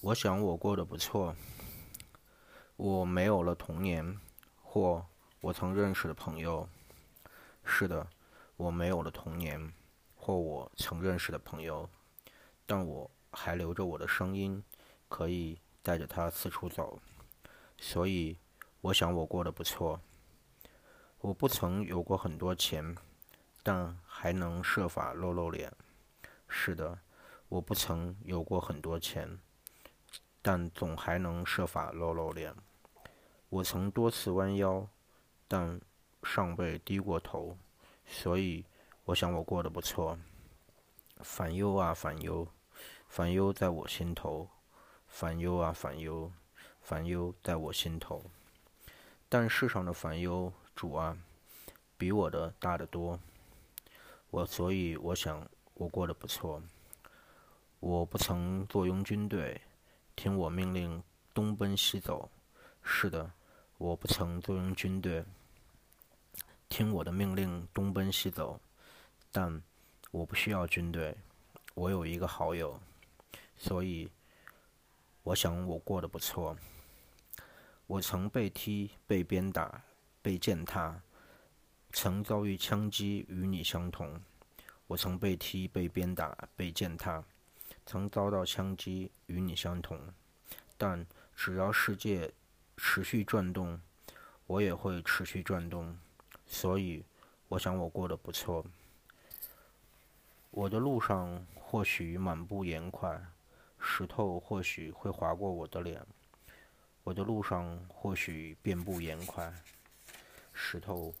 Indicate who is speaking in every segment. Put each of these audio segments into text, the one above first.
Speaker 1: 我想我过得不错。我没有了童年，或我曾认识的朋友。是的，我没有了童年，或我曾认识的朋友。但我还留着我的声音，可以带着它四处走。所以，我想我过得不错。我不曾有过很多钱，但还能设法露露脸。是的，我不曾有过很多钱。但总还能设法露露脸。我曾多次弯腰，但尚未低过头，所以我想我过得不错。烦忧啊烦忧，烦忧在我心头；烦忧啊烦忧，烦忧在我心头。但世上的烦忧，主啊，比我的大得多。我所以我想我过得不错。我不曾坐拥军队。听我命令，东奔西走。是的，我不曾坐拥军队。听我的命令，东奔西走。但我不需要军队，我有一个好友，所以我想我过得不错。我曾被踢、被鞭打、被践踏，曾遭遇枪击，与你相同。我曾被踢、被鞭打、被践踏。曾遭到枪击，与你相同，但只要世界持续转动，我也会持续转动。所以，我想我过得不错。我的路上或许满布盐块，石头或许会划过我的脸。我的路上或许遍布盐块，石头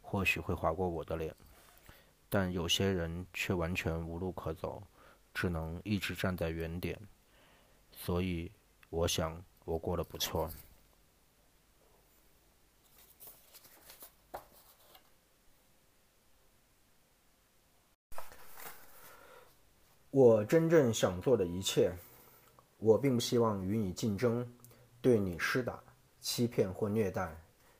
Speaker 1: 或许会划过我的脸，但有些人却完全无路可走。只能一直站在原点，所以我想我过得不错。我真正想做的一切，我并不希望与你竞争，对你施打、欺骗或虐待，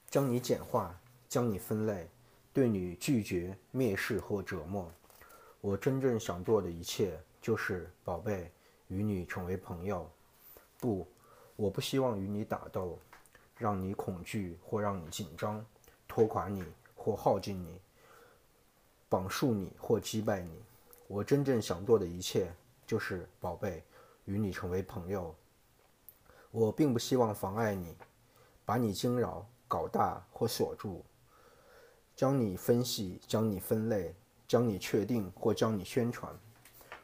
Speaker 1: 将你简化、将你分类，对你拒绝、蔑视或折磨。我真正想做的一切。就是宝贝，与你成为朋友。不，我不希望与你打斗，让你恐惧或让你紧张，拖垮你或耗尽你，绑束你或击败你。我真正想做的一切，就是宝贝，与你成为朋友。我并不希望妨碍你，把你惊扰、搞大或锁住，将你分析、将你分类、将你确定或将你宣传。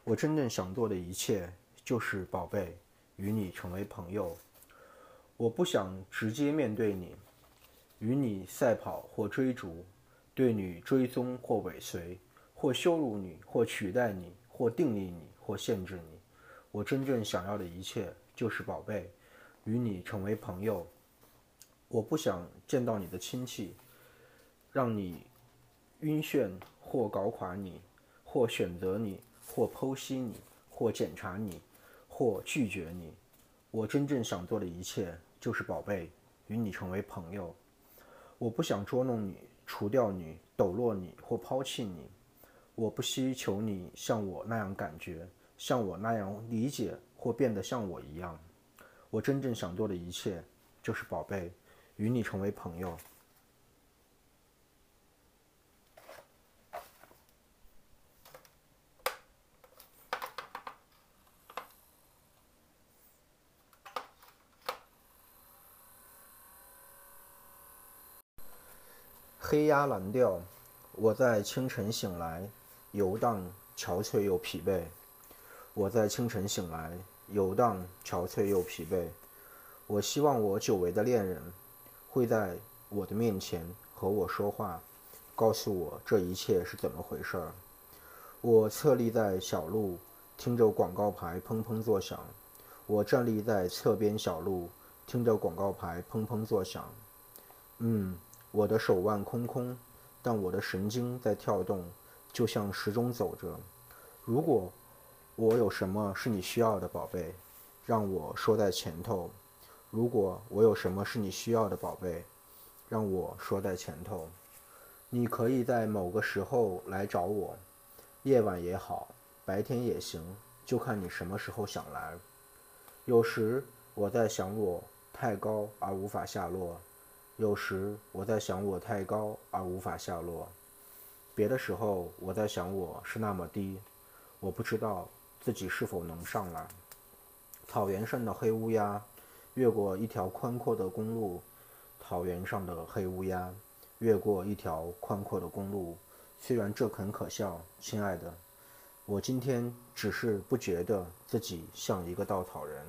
Speaker 1: 我真正想做的一切，就是宝贝，与你成为朋友。我不想直接面对你，与你赛跑或追逐，对你追踪或尾随，或羞辱你，或取代你，或定义你，或限制你。我真正想要的一切，就是宝贝，与你成为朋友。我不想见到你的亲戚，让你晕眩，或搞垮你，或选择你。或剖析你，或检查你，或拒绝你。我真正想做的一切，就是宝贝，与你成为朋友。我不想捉弄你，除掉你，抖落你，或抛弃你。我不希求你像我那样感觉，像我那样理解，或变得像我一样。我真正想做的一切，就是宝贝，与你成为朋友。黑鸦蓝调，我在清晨醒来，游荡憔悴又疲惫。我在清晨醒来，游荡憔悴又疲惫。我希望我久违的恋人会在我的面前和我说话，告诉我这一切是怎么回事儿。我侧立在小路，听着广告牌砰砰作响。我站立在侧边小路，听着广告牌砰砰作响。嗯。我的手腕空空，但我的神经在跳动，就像时钟走着。如果我有什么是你需要的，宝贝，让我说在前头。如果我有什么是你需要的，宝贝，让我说在前头。你可以在某个时候来找我，夜晚也好，白天也行，就看你什么时候想来。有时我在想我太高而无法下落，有时我在想我太高而无法下落，别的时候我在想我是那么低，我不知道自己是否能上来。草原上的黑乌鸦越过一条宽阔的公路，草原上的黑乌鸦越过一条宽阔的公路。虽然这很可笑，亲爱的。我今天只是不觉得自己像一个稻草人。